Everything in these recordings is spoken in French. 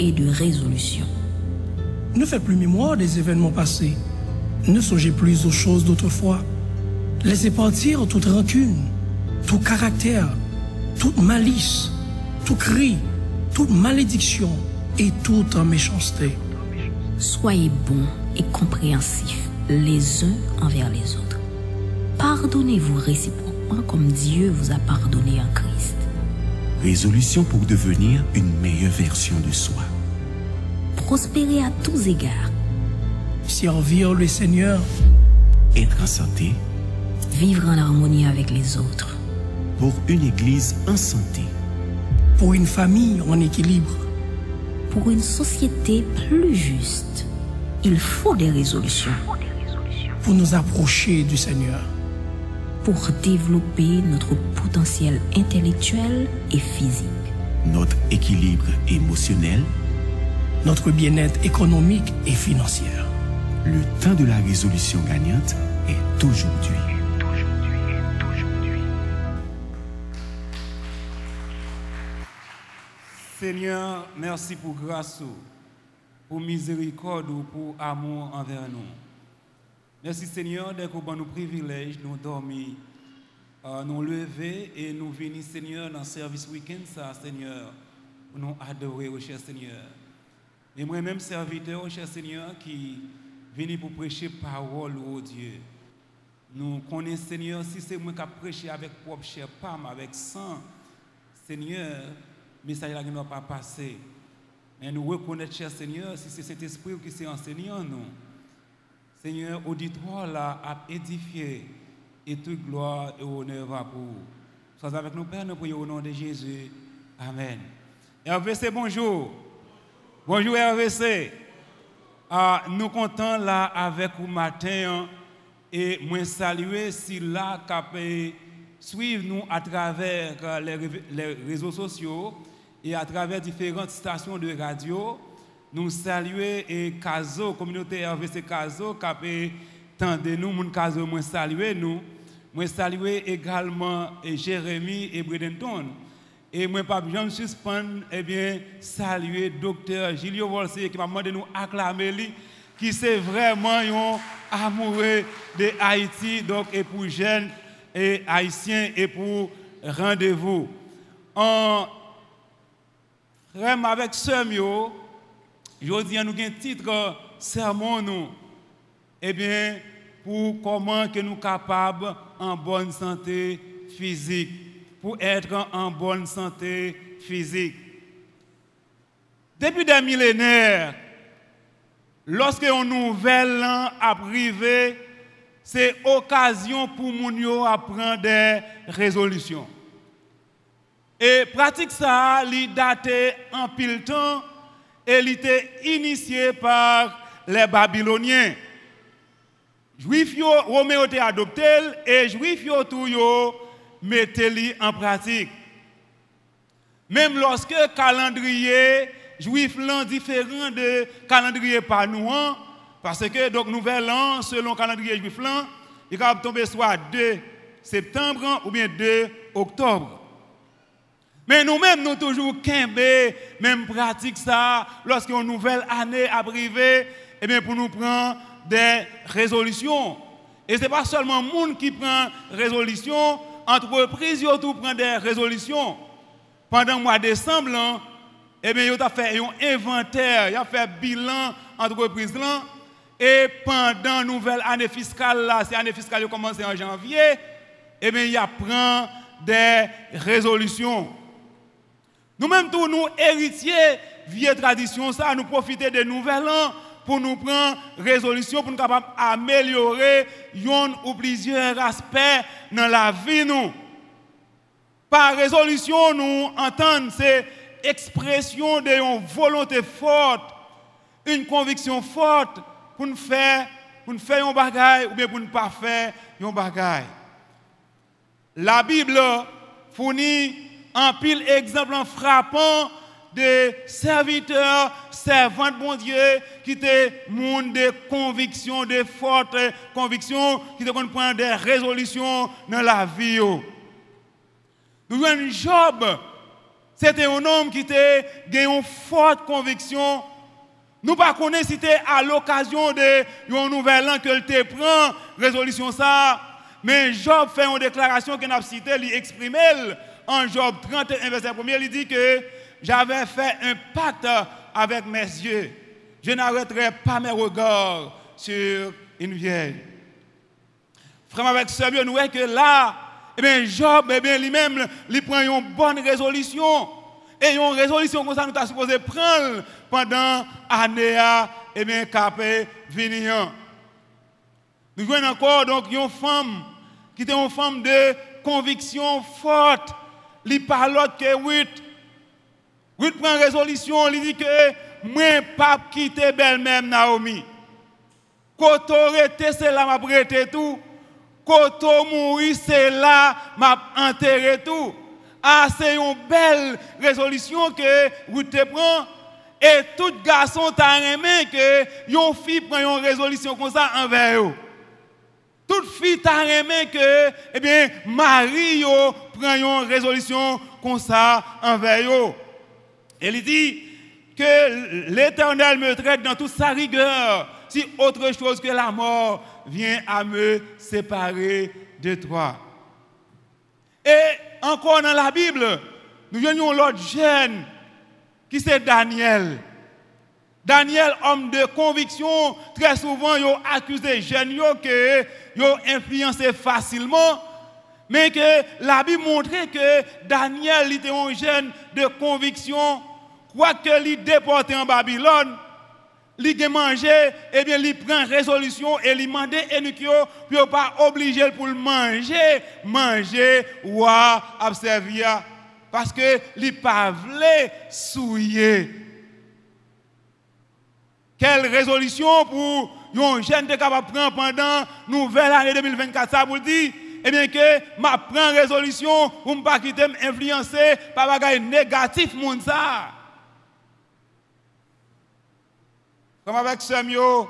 et de résolution. Ne faites plus mémoire des événements passés. Ne songez plus aux choses d'autrefois. Laissez partir toute rancune, tout caractère, toute malice, tout cri, toute malédiction et toute méchanceté. Soyez bons et compréhensifs les uns envers les autres. Pardonnez-vous réciproquement comme Dieu vous a pardonné en Christ. Résolution pour devenir une meilleure version de soi. Prospérez à tous égards. Servir le Seigneur, Être en santé Vivre en harmonie avec les autres. pour une église en santé. pour une famille en équilibre, Pour une société plus juste, il faut des résolutions pour nous approcher du Seigneur, pour développer notre potentiel intellectuel et physique. Notre équilibre émotionnel, notre bien-être économique et financier. le temps de la résolution gagnante est aujourd'hui. Seigneur, merci pour grâce, pour miséricorde, pour amour envers nous. Merci Seigneur d'être au nous privilège, nous dormir, euh, nous lever et nous venir Seigneur dans le service week-end ça Seigneur, nous adorer au cher Seigneur. Et moi-même serviteur au cher Seigneur qui venu pour prêcher parole au Dieu. Nous connaissons Seigneur, si c'est moi qui a prêché avec propre chair, pas avec sang, Seigneur, message là ne doit pas passer. Mais nous reconnaissons, cher Seigneur, si c'est cet esprit qui s'est enseigné en nous. Seigneur, auditoire là a édifié et toute gloire et honneur va pour vous. Sois avec nous, Père, nous prions au nom de Jésus. Amen. RVC, bonjour. Bonjour RVC. Ah, nous comptons là avec vous matin hein, et moi saluer si là qui suivre nous à travers euh, les réseaux sociaux et à travers différentes stations de radio. Nous saluer et Caso, communauté RVC Caso, qui a tendez nous, mon Caso, moi saluer nous. Moi saluer également et Jérémy et Bredenton. Et moi, pas de suspendre, eh bien, saluer docteur Gilio Volsé qui m'a demandé de nous acclamer lui, qui c'est vraiment un amoureux de Haïti, donc, et pour jeunes et haïtiens, et pour rendez-vous. En Rem avec Semio, à nous un titre sermon nous. Eh bien, pour comment nous capables en bonne santé physique, pour être en bonne santé physique. Depuis des millénaires, lorsque un nouvel an a c'est occasion pour yo à prendre des résolutions. Et pratique ça, li daté en pile temps il était initié par les Babyloniens. Juifs Roméo te adopté et Juifs tout yo mettez en pratique. Même lorsque calendrier juif l'an différent de calendrier hein, parce que donc nouvel an selon calendrier juif il va tomber soit 2 septembre ou bien 2 octobre. Mais nous-mêmes, nous toujours quimber, même pratique ça, lorsqu'une nouvelle année a arrivé, eh bien, pour nous prendre des résolutions. Et ce n'est pas seulement le monde qui prend résolution, entreprise tout prend des résolutions. Pendant le mois de décembre, eh bien, il a fait un inventaire, il a fait bilan entreprise là, et pendant la nouvelle année fiscale, là, c'est l'année fiscale qui a commencé en janvier, eh bien, il a prend des résolutions. Nous-mêmes, tous nous héritiers, vieille tradition, ça, nous profiter des nouvelles ans pour nous prendre résolution, pour nous d'améliorer un ou plusieurs aspects dans la vie. Nous. Par résolution, nous entendons ces expressions d'une volonté forte, une conviction forte pour nous faire, pour nous faire un bagage ou bien pour ne pas faire un bagage. La Bible fournit un pile exemple frappant de serviteurs, servantes, bon Dieu, qui étaient monde de conviction, de fortes convictions, qui te prendre des résolutions dans la vie. Nous avons Job. C'était un homme qui était une forte conviction. Nous ne connaissons pas si à l'occasion de nouvel an que te prend résolution ça. Mais Job fait une déclaration qu'il a citée, il exprime en Job 31, verset 1 il dit que j'avais fait un pacte avec mes yeux. Je n'arrêterai pas mes regards sur une vieille. Frère, avec ce nous voyons que là, eh bien, Job, eh bien, lui-même, il prend une bonne résolution. Et une résolution comme ça, nous sommes supposé prendre pendant l'année, eh bien, capé venir. Nous voyons encore donc une femme qui était une femme de conviction forte. Il parle que Ruth. Ruth prend résolution, il dit que moi, pas quitter belle-mère Naomi. Quand on c'est là, m'a prêté tout. Quand on mourit, c'est là, m'a enterré tout. Ah, c'est une belle résolution que te prend. Et tout garçon t'a aimé que une fille prend une résolution comme ça envers eux. Toute fille t'a aimé que, eh bien, Marie prend une résolution comme ça envers eux. Il dit que l'Éternel me traite dans toute sa rigueur si autre chose que la mort vient à me séparer de toi. Et encore dans la Bible, nous voyons l'autre jeune qui c'est Daniel. Daniel, homme de conviction, très souvent, il a accusé jeunes que il influencé facilement, mais que la Bible montrait que Daniel était un jeune de conviction, quoique il déporté en Babylone, il a mangé, eh bien, il prend résolution et il demande à pour pas obligé pour manger, manger ou observer. Parce que il pas souiller. Quelle résolution pour un jeune de capable prendre pendant nouvelle année 2024 ça vous dire eh bien que ma prend résolution pour ne pas quitter influencer par des négatif monde ça. comme avec Samuel,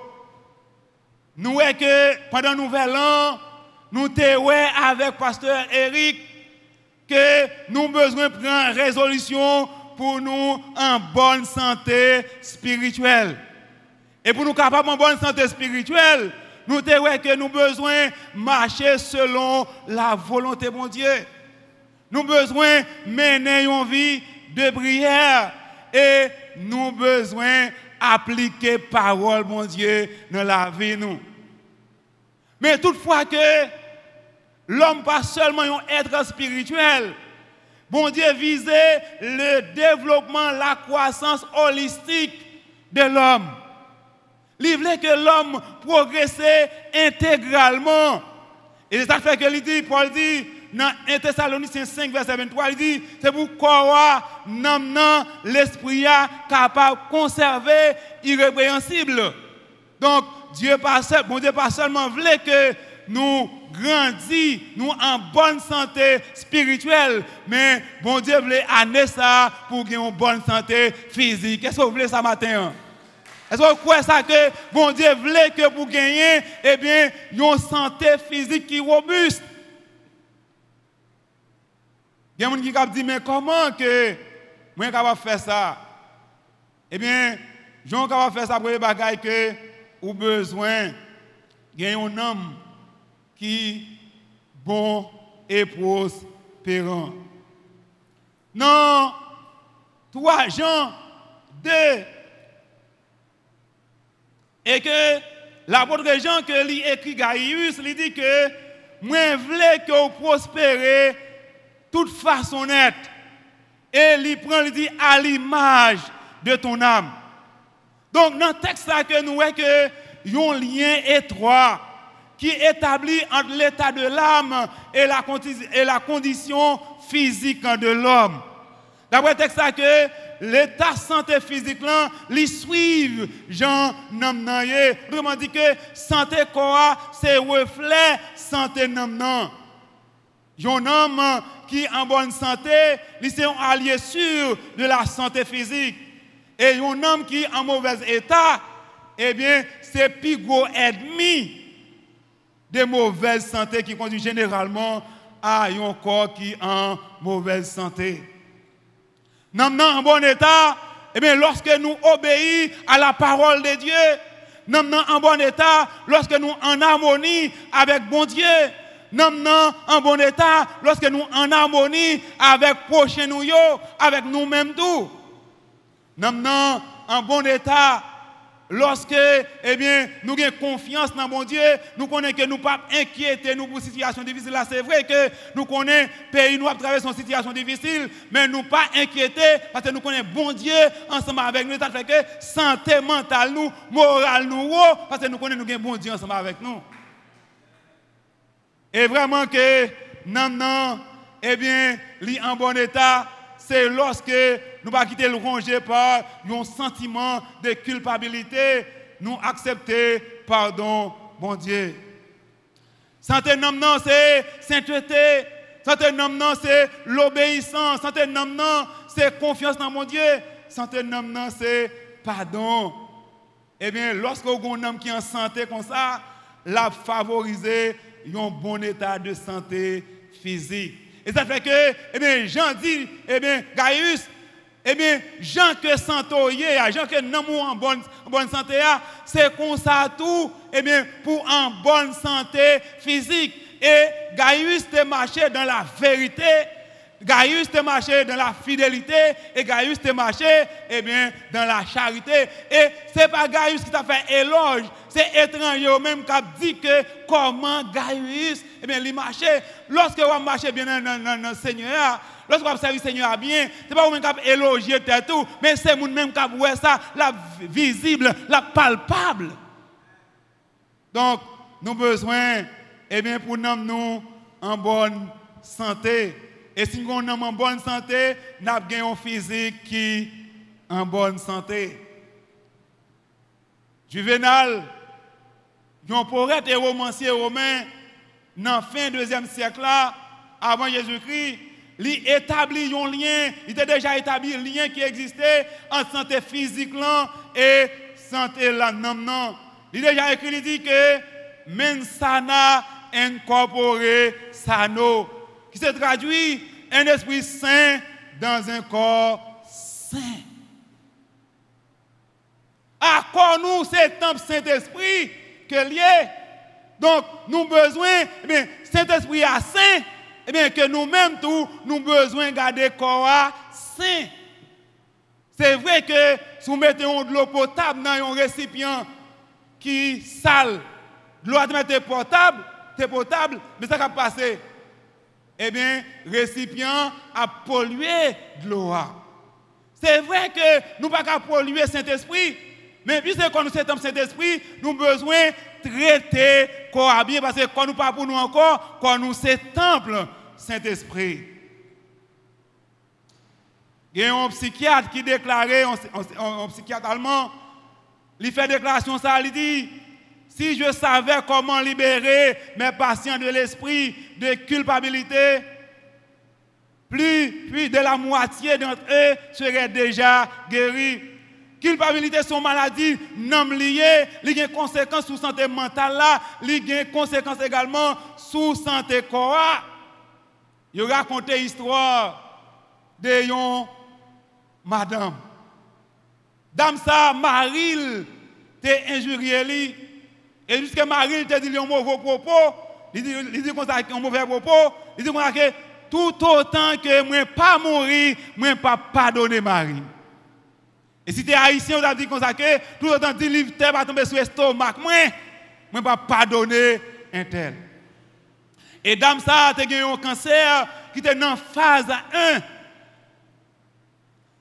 nous voyons que pendant nouvel an, nous sommes avec pasteur Eric que nous besoin prendre résolution pour nous en bonne santé spirituelle. Et pour nous capables en bonne santé spirituelle, nous avons que nous besoin marcher selon la volonté de mon Dieu. Nous besoin mener une vie de prière et nous besoin appliquer parole, mon Dieu, dans la vie, nous. Mais toutefois que l'homme pas seulement un être spirituel, bon Dieu visait le développement, la croissance holistique de l'homme. Il voulait que l'homme progresse intégralement. Et c'est ça fait que il dit, Paul dit, dans 1 Thessaloniciens 5, verset 23, il dit, c'est pour quoi l'esprit capable de conserver irrépréhensible. Donc, Dieu pas, bon Dieu pas seulement voulait que nous grandissions, nous en bonne santé spirituelle, mais bon Dieu voulait amener ça pour une bonne santé physique. Qu'est-ce que vous voulez ça matin? Est-ce que vous croyez ça que bon Dieu que pour gagner, eh bien, une santé physique qui est robuste? Il y a des gens qui disent, mais comment que moi je capable faire ça? Eh bien, je suis capable faire ça pour les bagailles que ou besoin il y a un homme qui bon et prospérant. Non, trois Jean 2 et que l'apôtre Jean que lui écrit Gaius, il dit que moi voulais que vous prospérez toute façon nette. Et il prend, il dit, à l'image de ton âme. Donc, dans le texte là que nous voyons que y a un lien étroit qui établit entre l'état de l'âme et la condition physique de l'homme. D'après texte que l'état santé physique là, les suivent Jean. Vraiment dit que santé corps, c'est reflet santé Namnan. Un homme qui est en bonne santé, c'est un allié sûr de la santé physique. Et un homme qui est en mauvais état, eh bien, c'est plus gros ennemi de mauvaise santé qui conduit généralement à un corps qui est en mauvaise santé. Nous sommes en bon état, eh bien, lorsque nous obéissons à la parole de Dieu, nous sommes en bon état lorsque nous en harmonie avec bon Dieu. Nous sommes en bon état lorsque nous en harmonie avec prochain nous, avec nous-mêmes tout. Nous sommes en bon état Lorsque, eh bien, nous avons confiance dans mon Dieu, nous connaissons que nous ne pas inquiéter nous pour une situation difficile. c'est vrai que nous connaissons le pays, nous traversé une situation difficile, mais nous pas inquiéter parce que nous connaissons bon Dieu ensemble avec nous. Ça fait que santé mentale, nous, morale, nous, parce que nous connaissons nous bon Dieu ensemble avec nous. Et vraiment que, non, non, eh bien, en bon état, c'est lorsque nous pas quitter le rongé par un sentiment de culpabilité, nous accepter pardon, bon Dieu. Santé nom non, c'est sainteté. Santé nom non, c'est l'obéissance. Santé nom non, c'est confiance dans mon Dieu. Santé nom non, c'est pardon. Eh bien, lorsque vous avez un homme qui est en santé comme ça, la favoriser un bon état de santé physique. Et ça fait que, eh bien, Jean dit, eh bien, Gaius, eh bien, Jean que santé, Jean que en bonne, santé, c'est comme ça tout, eh bien, pour en bonne santé physique. Et Gaius te marché dans la vérité, Gaius te marché dans la fidélité et Gaius te marché eh bien, dans la charité. Et ce n'est pas Gaius qui t'a fait éloge, c'est étranger même qui a dit que comment Gaius, eh bien, il marchait. Lorsque vous marchez bien dans, le Seigneur, lorsque vous servez le Seigneur bien, ce n'est pas vous-même qui élogié tout, mais c'est vous-même qui avez ça, la visible, la palpable. Donc, nous avons besoin, eh bien, pour nous, nous en bonne santé. Et si nous sommes en bonne santé, nous avons un physique qui est en bonne santé. Juvenal, un poète et romancier romain, dans la fin du deuxième siècle, avant Jésus-Christ, il établit un lien, il était déjà établi un lien qui existait entre santé physique et santé la non. Il déjà écrit, il dit que mensana incorpore sano, qui se traduit un esprit saint dans un corps saint. Quoi nous, c'est Saint-Esprit que lié? Donc, nous besoin, eh Saint-Esprit à saint, eh bien, que nous-mêmes, tout, nous besoin de garder le corps saint. C'est vrai que si vous mettez de l'eau potable dans un récipient qui sale, l'eau est potable, c'est potable, mais ça va passer. Eh bien, le récipient a pollué de l'eau. C'est vrai que nous ne pouvons pas polluer Saint-Esprit, mais puisque nous sommes Saint-Esprit, nous avons besoin de traiter corps bien parce que quand nous pas pour nous encore, quand nous sommes temple Saint-Esprit. Il y a un psychiatre qui déclarait, un, psychiatre allemand, il fait déclaration ça, il dit, si je savais comment libérer mes patients de l'esprit de culpabilité, plus, plus de la moitié d'entre eux seraient déjà guéris. Culpabilité, son maladie non liée, il y a des conséquences sur santé mentale, il y a des conséquences également sur santé corps. Il raconté l'histoire de madame. Dame ça, Maril, t'es injurié Et jusqu'à Maril te dit un mauvais propos, il dit, il dit un mauvais propos, il dit que tout autant que moi pas mourir, moi pas pardonner Marie. Et si tu es haïtien, on a dit comme ça que tout autant que livre terre va tomber sur l'estomac, moi, moi pas pardonner un tel. Et dame ça, tu as un cancer qui était dans phase 1.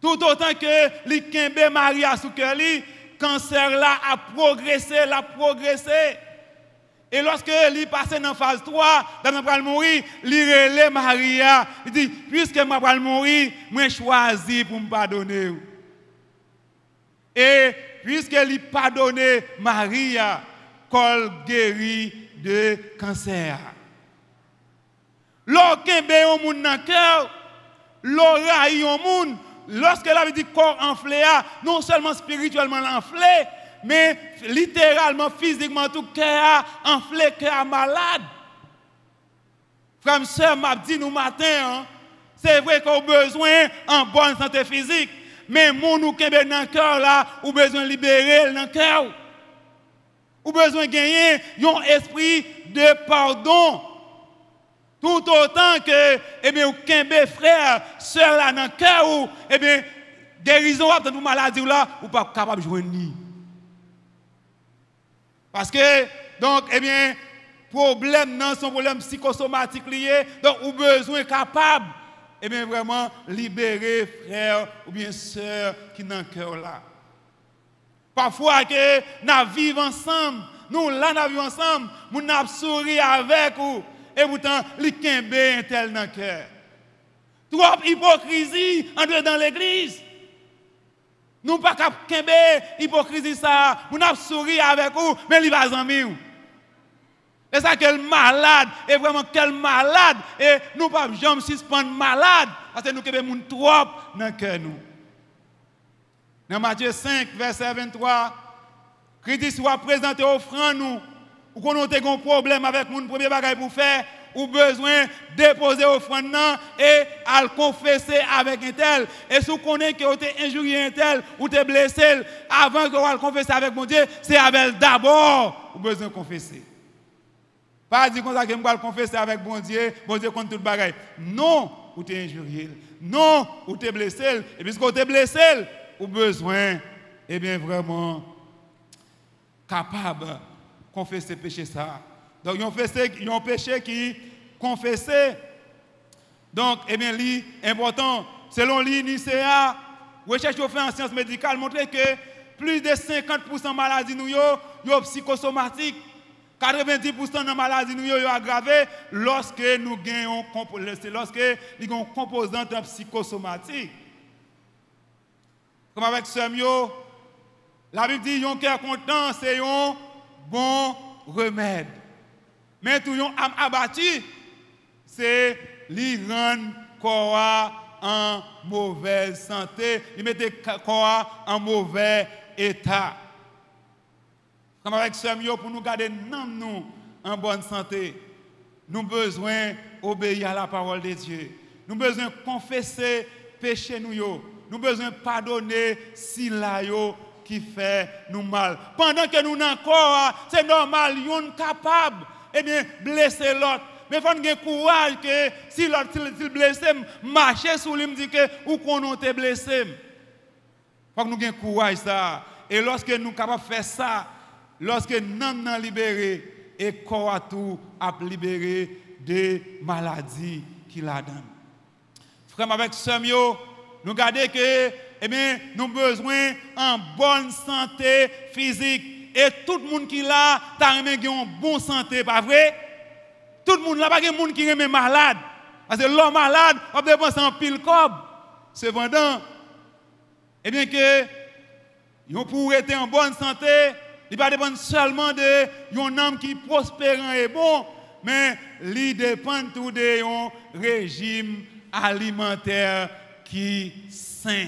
Tout autant que les Maria cœur, cancer là a progressé, l'a progressé. Et lorsque il passe dans phase 3, dans va mourir, il relève Maria. Il dit, puisque je vais mourir, je choisi pour me pardonner. Et puisqu'il pardonné Maria, qu'elle guérit de cancer. Lorsqu'il y a monde dans le cœur, lorsqu'elle avait dit corps enflé, non seulement spirituellement enflé, mais littéralement, physiquement, tout cœur enflé, cœur malade. Frère, soeur m'a dit nous matin, hein, C'est vrai qu'on a besoin en bonne santé physique, mais mon nous qui dans le cœur là, ou besoin libérer dans le cœur. Ou besoin gagner un esprit de pardon. Tout autant que, eh bien, ou kembe frère, soeur là dans le cœur, ou, eh bien, guérison dans une maladie là, ou pas capable de ni. Parce que, donc, eh bien, problème non, son problème psychosomatique lié, donc, ou besoin capable, eh bien, vraiment, libérer frère ou bien sœur qui dans le cœur là. Parfois, que nous vivons ensemble, nous là, nous vivons ensemble, nous avons souri avec vous, et pourtant, les kembe un tel dans le cœur. Trop hypocrisie entre dans l'église. Nous pas cap kembe hypocrisie ça, nous avons souri avec vous, mais il va amis. Et ça quel malade, et vraiment quel malade, et nous pas jamais suspendre malade, parce que nous kembe moun trop dans cœur nous. Dans Matthieu 5, verset 23, Christ soit présenté offrande nous, ou qu'on ait un problème avec mon premier bagage pour faire, ou besoin déposer offrande et à le confesser avec un tel. Et si vous connaissez que vous injurié un tel ou vous blessé, avant que vous le confesser avec mon Dieu, c'est avec d'abord vous besoin de confesser. Pas dire que vous le confesser avec mon Dieu, mon Dieu contre tout le Non, vous êtes injurié. Non, vous êtes blessé. Et puisque vous êtes blessé, vous avez besoin, eh bien vraiment, capable de confesser péché ça. Donc, ils ont un péché qui confessé. Donc, eh bien, c'est important. Selon l'INICEA, recherche fait en sciences médicales montre que plus de 50% de maladies nous sont psychosomatiques. 90% de maladies nous sont aggravées lorsque nous gagnons lorsque nous avons une composante psychosomatique. Comme avec Samuel, la Bible dit que cœur content, c'est un bon remède. Mais tout yon âme abattu, c'est rendre corps en mauvaise santé, il mettait en mauvais état. Comme avec Samuel, pour nous garder nous en bonne santé, nous besoin d'obéir à la parole de Dieu. Nous besoin confesser péché nous. Nous besoin pardonner si la qui fait nous mal. Pendant que nous n'avons encore, c'est normal, nous sommes capables eh bien, blesser l'autre. Mais il faut avoir courage que si l'autre est blessé, marcher sur lui, me dit que ou qu'on est blessé. Il faut que nous ayons courage ça. Et lorsque nous sommes capables de faire ça, lorsque nous sommes libérés, et corps tout a libéré des maladies qu'il a donné. Frère, avec Samuel, nous regardons que eh bien, nous avons besoin en bonne santé physique et tout le monde qui là, t'as une bonne santé, pas vrai? Tout le monde là, pas de monde qui est malade. Parce que l'homme malade, on dépense en pile cob. Cependant, eh bien que, pour être en bonne santé, il ne dépend seulement de un homme qui prospère et bon, mais il dépend tout de un régime alimentaire qui sain.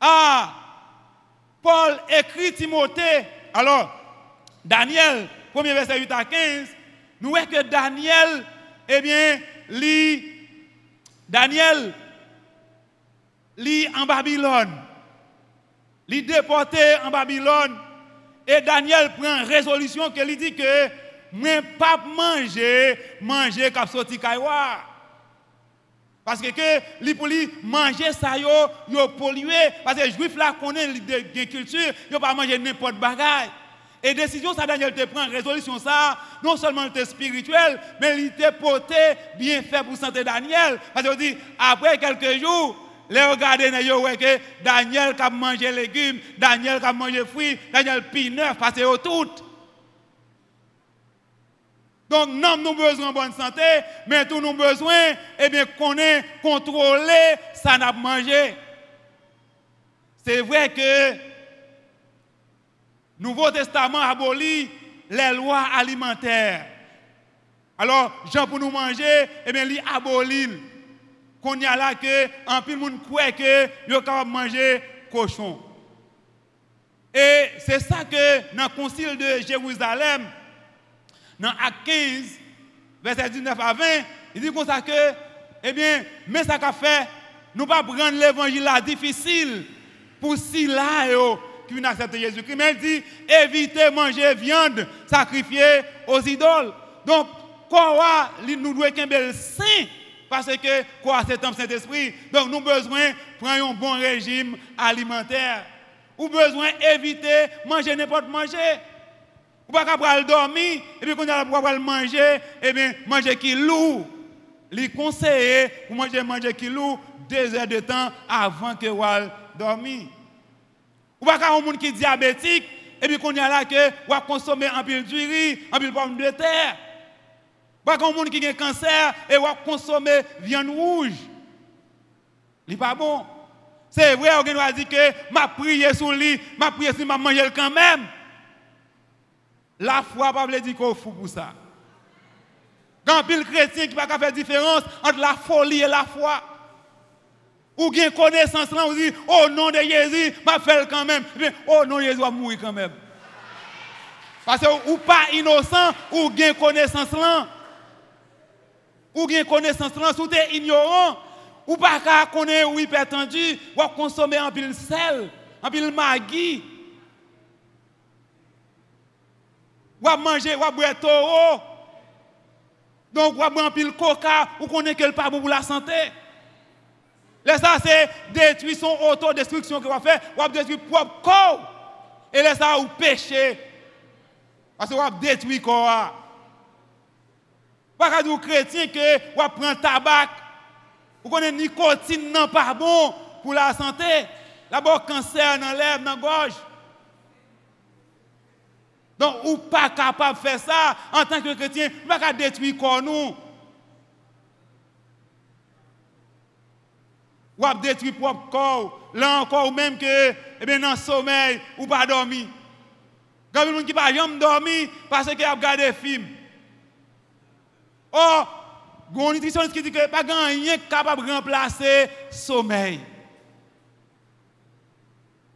Ah, Paul écrit Timothée. Alors, Daniel, premier verset 8 à 15, nous voyons que Daniel, eh bien, lit, Daniel, lit en Babylone. Lit déporté en Babylone. Et Daniel prend résolution qui dit que, ne pas manger, manger comme sorti parce que, li pour lui manger ça yo, yo pollué parce que les juifs là connaissent la culture, yo pas manger n'importe bagaille. Et décision ça Daniel te prend résolution ça, non seulement était spirituel, mais il était porté bien fait pour santé Daniel. Parce que dit après quelques jours les regarder que Daniel qui a mangé légumes, Daniel qui a mangé fruits, Daniel pi neuf parce que tout donc, nous avons besoin de bonne santé, mais nous avons besoin, eh bien, qu'on ait contrôlé ça n'a mangé. C'est vrai que le Nouveau Testament abolit les lois alimentaires. Alors, Jean pour nous manger, eh bien, il abolit. Qu'on y a là que, en plus, monde croit que, est capable manger cochon. Et c'est ça que, dans le concile de Jérusalem, dans Acte 15, verset 19 à 20, il dit comme ça que eh bien, mais ça qu'a fait, nous pas prendre l'évangile difficile pour si là qui viennent accepter Jésus-Christ. Mais il dit, évitez manger viande sacrifiée aux idoles. Donc, quoi, nous devons être un saint parce que quoi, c'est un Saint-Esprit. Donc, nous besoin prendre un bon régime alimentaire. Ou besoin d'éviter manger n'importe manger. Ou pas qu'après dormir, et puis quand on a manger, et bien, manger qui lourd. Les conseiller pour manger, manger qui lourd deux heures de temps avant que vous dormir. Ou pas qu'un monde qui est diabétique, et puis qu'on a là que vous consommer un peu de riz, un peu de pomme de terre. Pas qu'un monde qui a cancer et vous consommer viande rouge. Ce n'est pas bon. C'est vrai, on va dire que ma prière sur lui, ma prière sur ma manger quand même. La foi, pas veut dire qu'on fou pour ça. Quand pile chrétien qui pas faire différence entre la folie et la foi. Ou bien connaissance là, on dit, oh nom de Jésus, m'a fait quand même. oh non, Jésus va mourir quand même. Parce que ou pas innocent, ou bien connaissance là. Ou bien connaissance là, ou t'es ignorant, ou pas connaître ou hypertendu, ou consommer un pile sel, un pile magui. Ou manger, ou boire taureau. Donc, ou boire un pile coca, ou connaît que le pas bon pour la santé. Là, ça, c'est détruire son autodestruction que va faire, ou détruire propre corps. Et là, ça, ou péché. Parce que vous détruire corps. Pas qu'à dire chrétien que vous prend tabac vous connaissez nicotine non pas bon pour la santé. D'abord cancer dans lèvres, dans la gorge. Donc, ou pas capable de faire ça en tant que chrétien, pas qu'à détruire corps nous. Ou à détruire propre corps. Là encore, ou même que, eh bien, dans le sommeil, ou pas dormir. Quand il y a qui pas dormir parce qu'ils ont regardé des films. Oh, un nutritionniste qui dit que pas rien capable de remplacer le sommeil.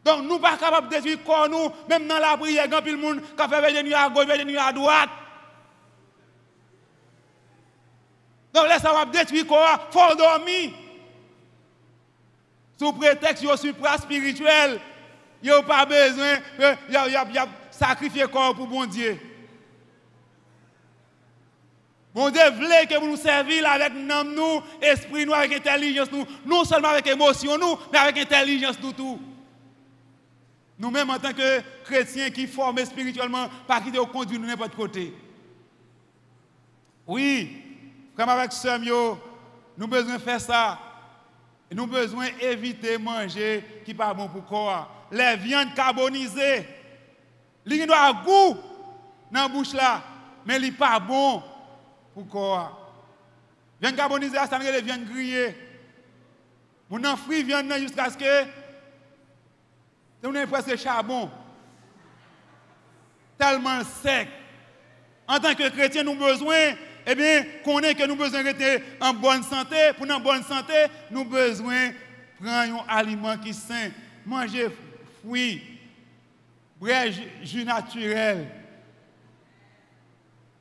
Donc nous ne sommes pas capables de détruire corps nous, même dans la prière, quand le monde qui fait nuits à gauche, nuits à droite. Donc va détruire corps, il faut dormir. Sous prétexte que supra spirituel, il n'y a pas besoin de sacrifier corps pour bon Dieu. Bon Dieu voulait que vous nous servions avec nous, esprit nous, avec intelligence nous, non seulement avec émotion nous, mais avec intelligence nous tout. Nous-mêmes en tant que chrétiens qui forment spirituellement, pas qui de conduire nous n'importe côté. Oui, comme avec Samuel, nous besoin de faire ça. Nous besoin d'éviter de manger qui n'est pas bon pour corps. Les viandes carbonisées, ils ont goût dans la bouche là, mais n'est pas bon pourquoi Viande carbonisée, ça veut dire viande grillée. Mon enfri viande jusqu'à ce que on est presque charbon. Tellement sec. En tant que chrétien, nous avons besoin, eh bien, qu'on ait que nous avons besoin d'être en bonne santé. Pour une bonne santé, nous avons besoin de prendre un aliment qui est sain. Manger fruits, boire jus naturel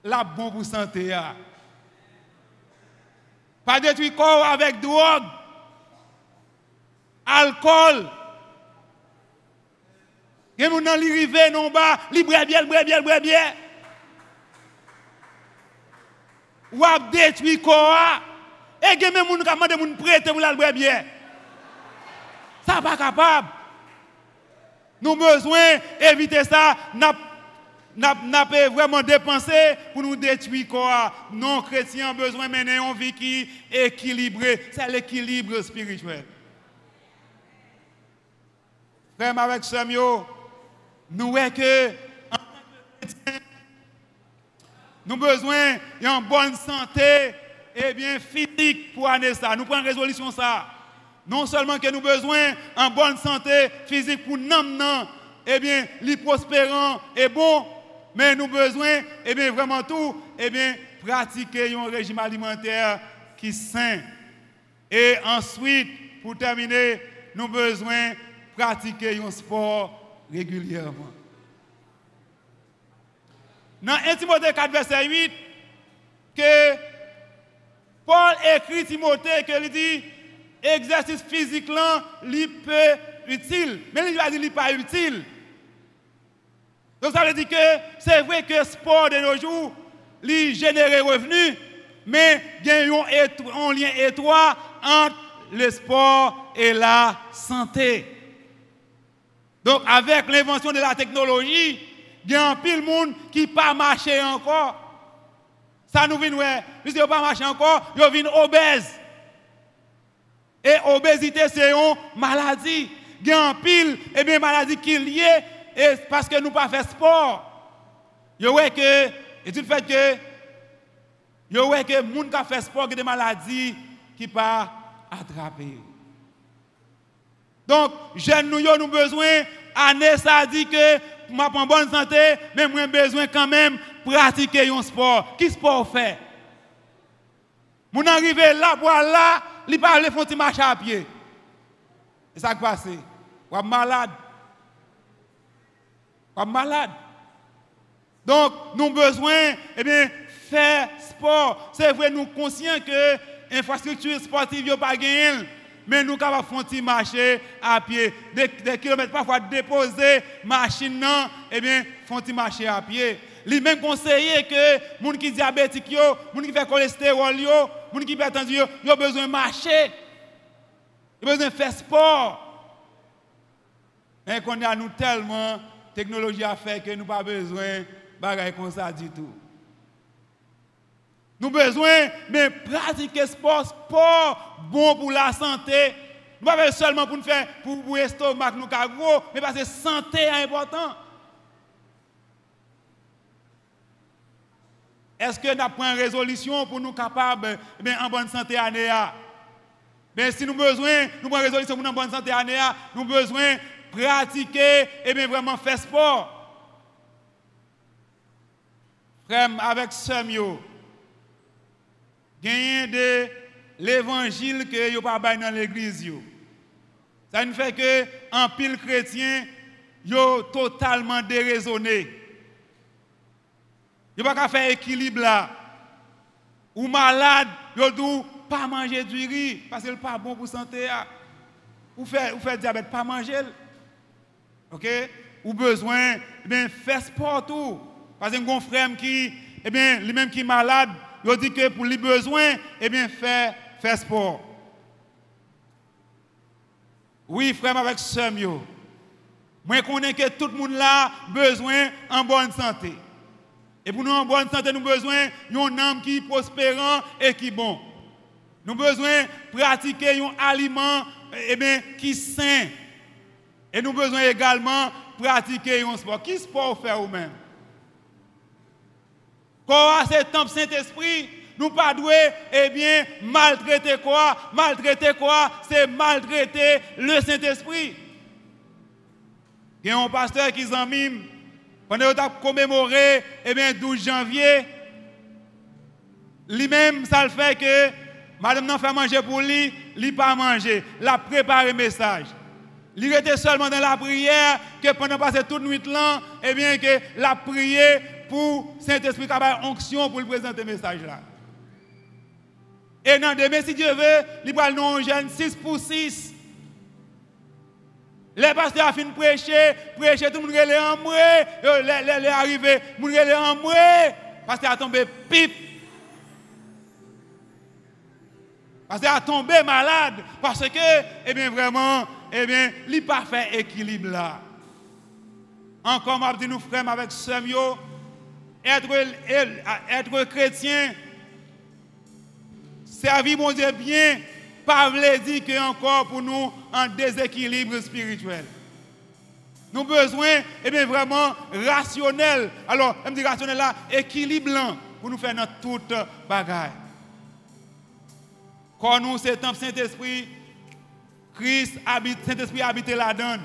la bonne pour santé. Pas détruire corps avec drogue, alcool. Boivent bien, boivent bien, boivent bien. Ou a détruit corps. Et il y a des gens qui demandent de prêter pour la boire bien. Ça n'est pas capable. Nous avons besoin d'éviter ça n'a pas vraiment dépensé pour nous détruire quoi. Non, chrétiens ont besoin de mener une vie qui est équilibrée. C'est l'équilibre spirituel. Frère, avec Samuel, nous voyons que nous avons besoin d'une bonne santé et bien physique pour année ça. Nous prenons résolution ça. Non seulement que nous avons besoin d'une bonne santé physique pour nous, et bien, les prospérants et bon, mais nous avons besoin, eh bien, vraiment tout, eh bien, pratiquer un régime alimentaire qui est sain. Et ensuite, pour terminer, nous avons besoin de pratiquer un sport régulièrement. Dans 1 Timothée 4, verset 8, que Paul écrit Timothée que il dit exercice physique là, il peut utile, mais il va dire qu'il pas utile. Donc ça veut dire que c'est vrai que le sport de nos jours, il génère revenus, mais il y a un lien étroit entre le sport et la santé. Donc avec l'invention de la technologie, il y a un pile monde qui pas marché encore. Ça nous vient, ouais, puisque pas marché encore, ils viennent obèses. Et obésité, c'est une maladie. Il y a un pile, et bien maladie qui est liée, parce que nous pas fait sport. Vous voyez que, et du fait que, voyez que gens qui fait sport, ont des maladies qui pas attraper. Donc, jeunes nous avons besoin, année ça dit que je suis en bonne santé, mais moi besoin quand même pratiquer un sport. Qui sport fait? Mon arrivé là, pour là, il parle font petit marcher à pied. Et ça qui passe? Ou malade. Ou malade. Donc, nous avons besoin, eh bien, faire sport. C'est vrai, nous sommes conscients que l'infrastructure sportive n'est pas gagnée. Mais nous capables de marcher à pied. Des, kilomètres parfois déposer machine, eh bien, font marcher à pied. Les même conseillé que les gens qui sont diabétiques, les gens qui font cholestérol, les gens qui ont hypertension, ils ont besoin de marcher. Ils ont besoin de faire sport. Mais qu'on a nous tellement, technologie a fait que nous n'avons pas besoin de comme ça du tout. Nous avons besoin de pratiquer sport, sport bon pour la santé. Nous pas seulement pour nous faire pour, pour l'estomac nous mais parce que santé est important. Est-ce que nous avons une résolution pour nous capables eh en bonne santé année mais si nous besoin, nous une résolution pour nous en bonne santé année nous besoin de pratiquer et bien vraiment faire sport. Frère, avec ce gagner de l'évangile que vous pas dans l'église. Ça ne fait que en pile chrétien, yo totalement déraisonné. Yo pas faire équilibre là. Ou malade, yo dit pas manger du riz parce que pas bon pour santé. Ou faire ou faire diabète pas manger. OK? Ou besoin ben faire sport tout parce que un frère qui eh bien lui-même qui malade il dit que pour les besoins, eh bien, faire, sport. Oui, frère, avec ce Moi, je connais que tout le monde là besoin en bonne santé. Et pour nous en bonne santé, nous avons besoin d'un âme qui est prospérant et qui est bon. Nous avons besoin de pratiquer un aliment eh qui est sain. Et nous avons besoin également de pratiquer un sport. Qui sport faire vous-même Quoi, c'est temple Saint-Esprit. Nous pas doués, eh bien, maltraiter quoi? Maltraiter quoi? C'est maltraiter le Saint-Esprit. Il y a un pasteur qui s'en mime. Pendant qu'on a commémoré, eh bien, 12 janvier, lui-même, ça le fait que madame n'a fait manger pour lui, lui pas manger. La préparé le message. Il était seulement dans la prière que pendant passer toute nuit là, eh bien, que la prière pour Saint-Esprit qui a onction pour présenter le message là. Et non, demain, si Dieu veut, il va nous jeune 6 pour 6. Les pasteurs ont fini de prêcher, prêcher, tout le monde est en moué, les arrivés, tout le monde en moué. Pasteur a tombé pipe. Pasteur a tombé malade parce que, eh bien, vraiment, eh bien, il n'a pas fait équilibre là. Encore, m'a dit nous frères avec Samuel, être, chrétien, servir mon Dieu bien, pas veut dire que encore pour nous un déséquilibre spirituel. Nous besoin, eh bien, vraiment rationnel. Alors, je dis rationnel là, équilibrant pour nous faire notre toute bagaille. Quand nous, c'est temps Saint-Esprit, Christ habite, Saint-Esprit habite là-dedans.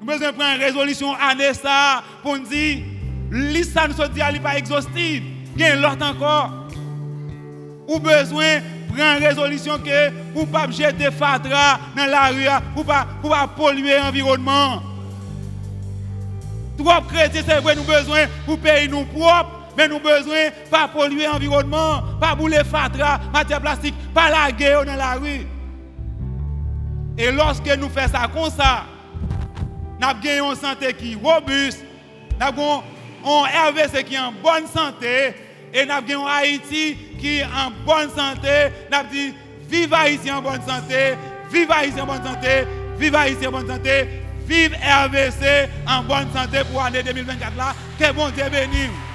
Nous besoin de prendre une résolution année ça pour nous dire liste nous dit n'est pas exhaustive. Il y a l'autre encore. Ou besoin prendre résolution que pour pas jeter fatra dans la rue, pour pas pour pas polluer l'environnement. Trois chrétiens, c'est vrai, nous besoin pour payer nous propres, Mais nous besoin pas polluer l'environnement, pas bouler fatra, matière plastique, pas la guerre dans la rue. Et lorsque nous faisons ça comme ça, nous avons une santé qui est robuste, nous avons un RVC qui est en bonne santé, et nous avons Haïti qui est en bonne santé. Nous avons dit, vive Haïti en bonne santé, vive Haïti en bonne santé, vive Haïti en bonne santé, vive RVC en bonne santé pour l'année 2024 là. Que bon Dieu bénisse.